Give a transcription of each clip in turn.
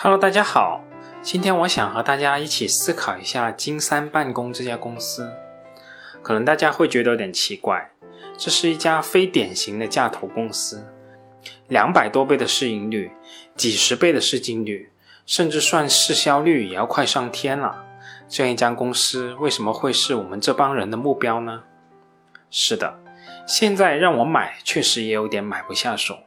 Hello，大家好，今天我想和大家一起思考一下金山办公这家公司。可能大家会觉得有点奇怪，这是一家非典型的价投公司，两百多倍的市盈率，几十倍的市净率，甚至算市销率也要快上天了。这样一家公司为什么会是我们这帮人的目标呢？是的，现在让我买，确实也有点买不下手。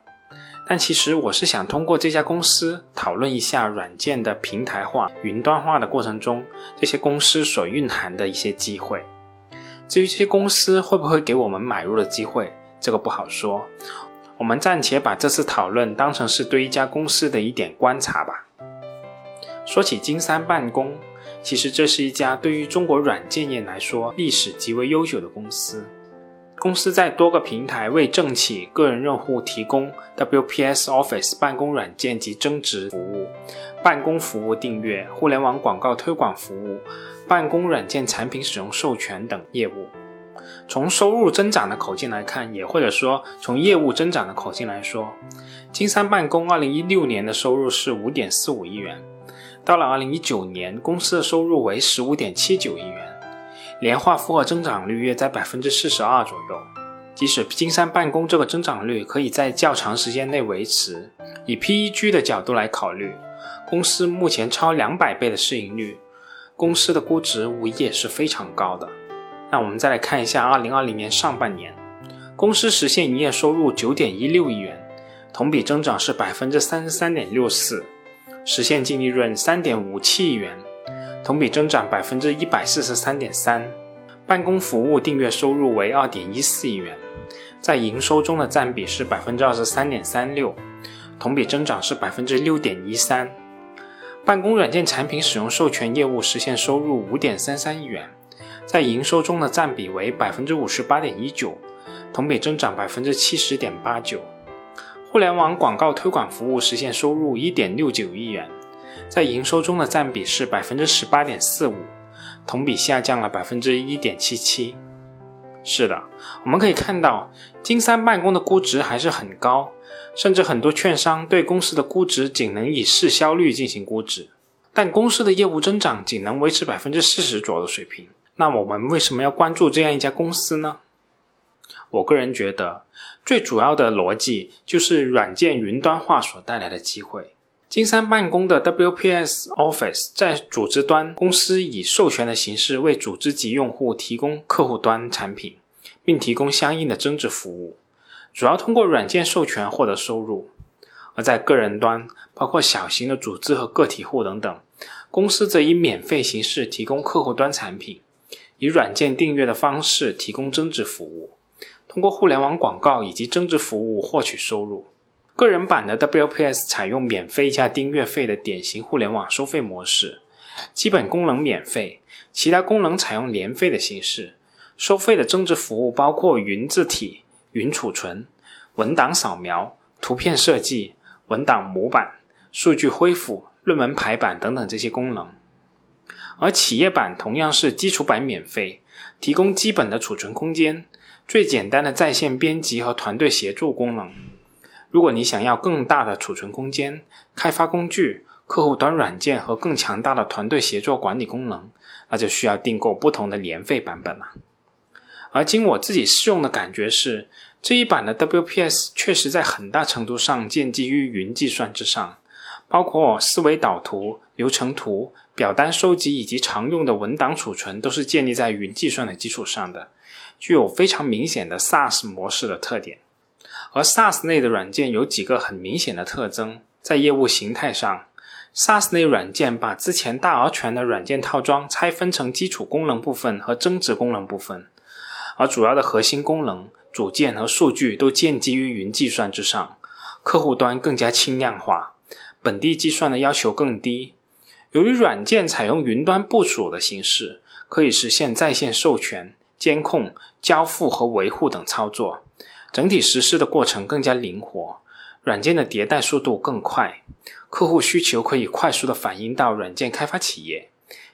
但其实我是想通过这家公司讨论一下软件的平台化、云端化的过程中，这些公司所蕴含的一些机会。至于这些公司会不会给我们买入的机会，这个不好说。我们暂且把这次讨论当成是对一家公司的一点观察吧。说起金山办公，其实这是一家对于中国软件业来说历史极为悠久的公司。公司在多个平台为政企、个人用户提供 WPS Office 办公软件及增值服务、办公服务订阅、互联网广告推广服务、办公软件产品使用授权等业务。从收入增长的口径来看，也或者说从业务增长的口径来说，金山办公2016年的收入是5.45亿元，到了2019年，公司的收入为15.79亿元。年化复合增长率约在百分之四十二左右。即使金山办公这个增长率可以在较长时间内维持，以 PEG 的角度来考虑，公司目前超两百倍的市盈率，公司的估值无疑也是非常高的。那我们再来看一下二零二零年上半年，公司实现营业收入九点一六亿元，同比增长是百分之三十三点六四，实现净利润三点五七亿元。同比增长百分之一百四十三点三，办公服务订阅收入为二点一四亿元，在营收中的占比是百分之二十三点三六，同比增长是百分之六点一三。办公软件产品使用授权业务实现收入五点三三亿元，在营收中的占比为百分之五十八点一九，同比增长百分之七十点八九。互联网广告推广服务实现收入一点六九亿元。在营收中的占比是百分之十八点四五，同比下降了百分之一点七七。是的，我们可以看到金山办公的估值还是很高，甚至很多券商对公司的估值仅能以市销率进行估值。但公司的业务增长仅能维持百分之四十左右的水平。那我们为什么要关注这样一家公司呢？我个人觉得，最主要的逻辑就是软件云端化所带来的机会。金山办公的 WPS Office 在组织端，公司以授权的形式为组织级用户提供客户端产品，并提供相应的增值服务，主要通过软件授权获得收入；而在个人端，包括小型的组织和个体户等等，公司则以免费形式提供客户端产品，以软件订阅的方式提供增值服务，通过互联网广告以及增值服务获取收入。个人版的 WPS 采用免费加订阅费的典型互联网收费模式，基本功能免费，其他功能采用年费的形式。收费的增值服务包括云字体、云储存、文档扫描、图片设计、文档模板、数据恢复、论文排版等等这些功能。而企业版同样是基础版免费，提供基本的储存空间、最简单的在线编辑和团队协作功能。如果你想要更大的储存空间、开发工具、客户端软件和更强大的团队协作管理功能，那就需要订购不同的年费版本了。而经我自己试用的感觉是，这一版的 WPS 确实在很大程度上建基于云计算之上，包括思维导图、流程图、表单收集以及常用的文档储存，都是建立在云计算的基础上的，具有非常明显的 SaaS 模式的特点。而 SaaS 类的软件有几个很明显的特征，在业务形态上，SaaS 类软件把之前大而全的软件套装拆分成基础功能部分和增值功能部分，而主要的核心功能、组件和数据都建基于云计算之上，客户端更加轻量化，本地计算的要求更低。由于软件采用云端部署的形式，可以实现在线授权、监控、交付和维护等操作。整体实施的过程更加灵活，软件的迭代速度更快，客户需求可以快速的反映到软件开发企业，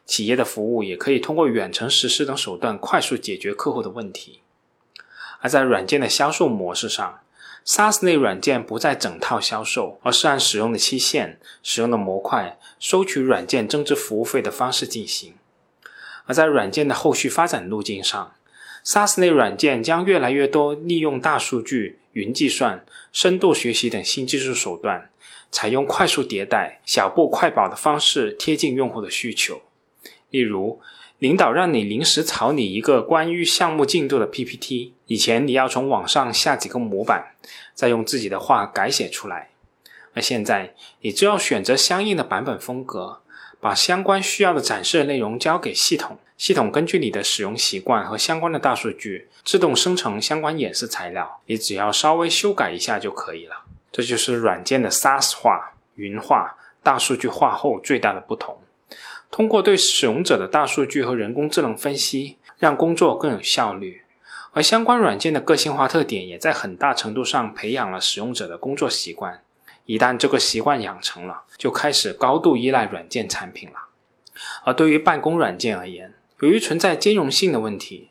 企业的服务也可以通过远程实施等手段快速解决客户的问题。而在软件的销售模式上 SaaS 类软件不再整套销售，而是按使用的期限、使用的模块收取软件增值服务费的方式进行。而在软件的后续发展路径上，SaaS 类软件将越来越多利用大数据、云计算、深度学习等新技术手段，采用快速迭代、小步快跑的方式贴近用户的需求。例如，领导让你临时草拟一个关于项目进度的 PPT，以前你要从网上下几个模板，再用自己的话改写出来，而现在你只要选择相应的版本风格，把相关需要的展示内容交给系统，系统根据你的使用习惯和相关的大数据，自动生成相关演示材料，你只要稍微修改一下就可以了。这就是软件的 SaaS 化、云化、大数据化后最大的不同。通过对使用者的大数据和人工智能分析，让工作更有效率。而相关软件的个性化特点，也在很大程度上培养了使用者的工作习惯。一旦这个习惯养成了，就开始高度依赖软件产品了。而对于办公软件而言，由于存在兼容性的问题，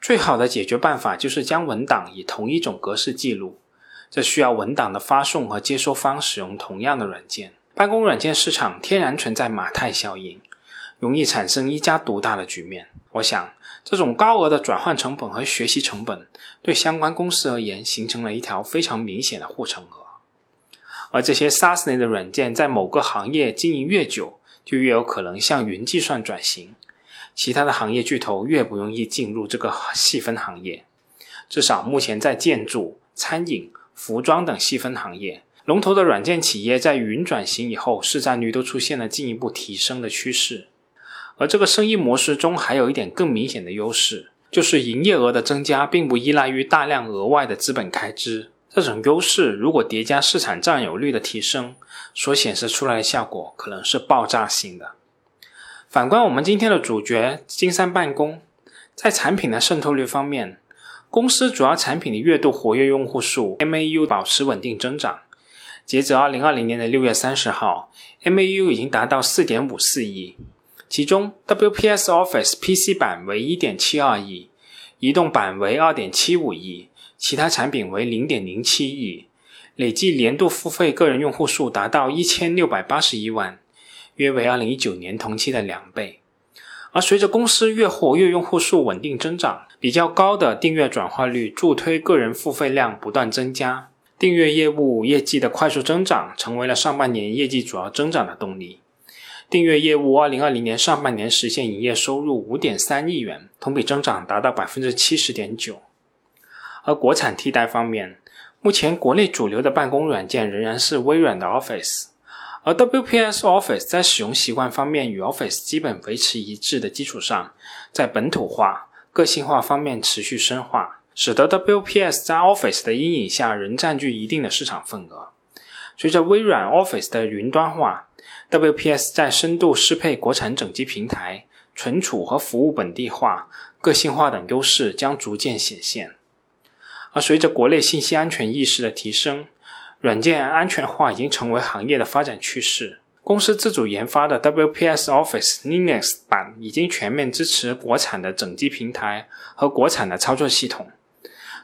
最好的解决办法就是将文档以同一种格式记录。这需要文档的发送和接收方使用同样的软件。办公软件市场天然存在马太效应。容易产生一家独大的局面。我想，这种高额的转换成本和学习成本，对相关公司而言形成了一条非常明显的护城河。而这些 SaaS 类的软件在某个行业经营越久，就越有可能向云计算转型。其他的行业巨头越不容易进入这个细分行业。至少目前在建筑、餐饮、服装等细分行业，龙头的软件企业在云转型以后，市占率都出现了进一步提升的趋势。而这个生意模式中还有一点更明显的优势，就是营业额的增加并不依赖于大量额外的资本开支。这种优势如果叠加市场占有率的提升，所显示出来的效果可能是爆炸性的。反观我们今天的主角金山办公，在产品的渗透率方面，公司主要产品的月度活跃用户数 MAU 保持稳定增长。截止二零二零年的六月三十号，MAU 已经达到四点五四亿。其中，WPS Office PC 版为1.72亿，移动版为2.75亿，其他产品为0.07亿，累计年度付费个人用户数达到1681万，约为2019年同期的两倍。而随着公司月活跃用户数稳定增长，比较高的订阅转化率助推个人付费量不断增加，订阅业务业绩的快速增长成为了上半年业绩主要增长的动力。订阅业务二零二零年上半年实现营业收入五点三亿元，同比增长达到百分之七十点九。而国产替代方面，目前国内主流的办公软件仍然是微软的 Office，而 WPS Office 在使用习惯方面与 Office 基本维持一致的基础上，在本土化、个性化方面持续深化，使得 WPS 在 Office 的阴影下仍占据一定的市场份额。随着微软 Office 的云端化，WPS 在深度适配国产整机平台、存储和服务本地化、个性化等优势将逐渐显现。而随着国内信息安全意识的提升，软件安全化已经成为行业的发展趋势。公司自主研发的 WPS Office Linux 版已经全面支持国产的整机平台和国产的操作系统。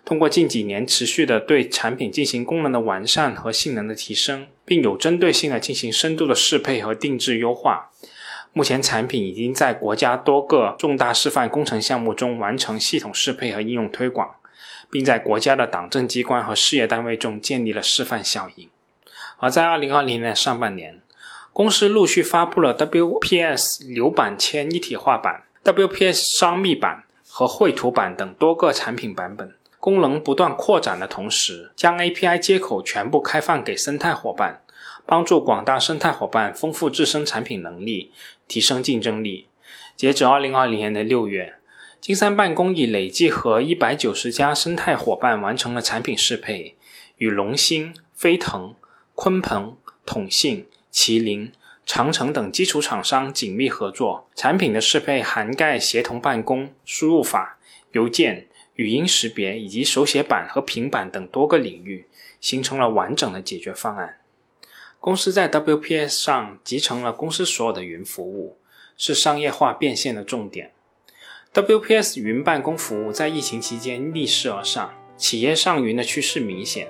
通过近几年持续的对产品进行功能的完善和性能的提升，并有针对性的进行深度的适配和定制优化，目前产品已经在国家多个重大示范工程项目中完成系统适配和应用推广，并在国家的党政机关和事业单位中建立了示范效应。而在2020年上半年，公司陆续发布了 WPS 流版签一体化版、WPS 商密版和绘图版等多个产品版本。功能不断扩展的同时，将 API 接口全部开放给生态伙伴，帮助广大生态伙伴丰富自身产品能力，提升竞争力。截止2020年的六月，金山办公已累计和190家生态伙伴完成了产品适配，与龙芯、飞腾、鲲鹏、统信、麒麟、长城等基础厂商紧密合作，产品的适配涵盖协同办公、输入法、邮件。语音识别以及手写板和平板等多个领域，形成了完整的解决方案。公司在 WPS 上集成了公司所有的云服务，是商业化变现的重点。WPS 云办公服务在疫情期间逆势而上，企业上云的趋势明显。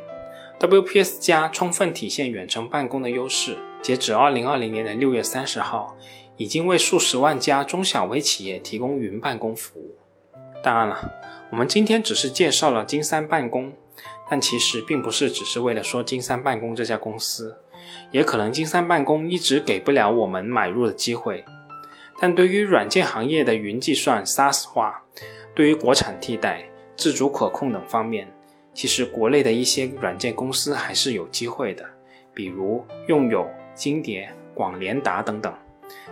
WPS 加充分体现远程办公的优势。截止二零二零年的六月三十号，已经为数十万家中小微企业提供云办公服务。当然了，我们今天只是介绍了金山办公，但其实并不是只是为了说金山办公这家公司，也可能金山办公一直给不了我们买入的机会。但对于软件行业的云计算 SaaS 化，对于国产替代、自主可控等方面，其实国内的一些软件公司还是有机会的，比如用友、金蝶、广联达等等，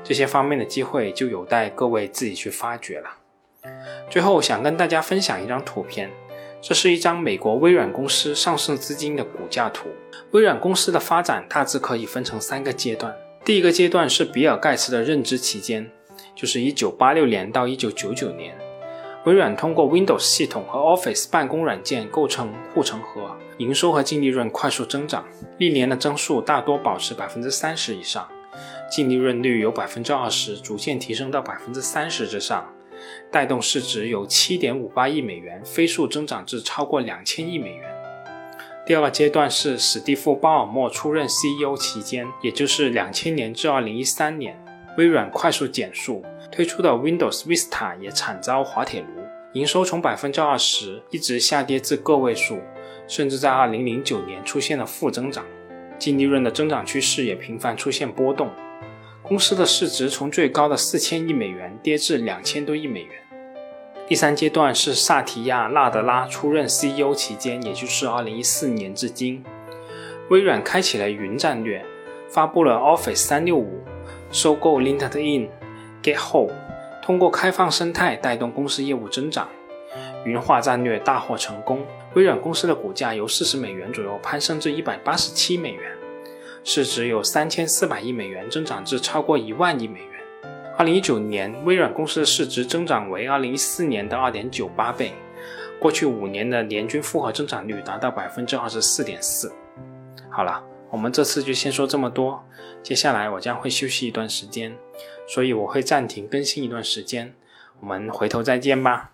这些方面的机会就有待各位自己去发掘了。最后想跟大家分享一张图片，这是一张美国微软公司上市资金的股价图。微软公司的发展大致可以分成三个阶段，第一个阶段是比尔盖茨的任职期间。就是一九八六年到一九九九年，微软通过 Windows 系统和 Office 办公软件构成护城河，营收和净利润快速增长，历年的增速大多保持百分之三十以上，净利润率由百分之二十逐渐提升到百分之三十之上，带动市值由七点五八亿美元飞速增长至超过两千亿美元。第二个阶段是史蒂夫·鲍尔默出任 CEO 期间，也就是两千年至二零一三年。微软快速减速，推出的 Windows Vista 也惨遭滑铁卢，营收从百分之二十一直下跌至个位数，甚至在二零零九年出现了负增长，净利润的增长趋势也频繁出现波动，公司的市值从最高的四千亿美元跌至两千多亿美元。第三阶段是萨提亚·纳德拉出任 CEO 期间，也就是二零一四年至今，微软开启了云战略，发布了 Office 三六五。收购 LinkedIn、GitHub，通过开放生态带动公司业务增长，云化战略大获成功。微软公司的股价由四十美元左右攀升至一百八十七美元，市值有三千四百亿美元，增长至超过一万亿美元。二零一九年，微软公司的市值增长为二零一四年的二点九八倍，过去五年的年均复合增长率达到百分之二十四点四。好了。我们这次就先说这么多，接下来我将会休息一段时间，所以我会暂停更新一段时间，我们回头再见吧。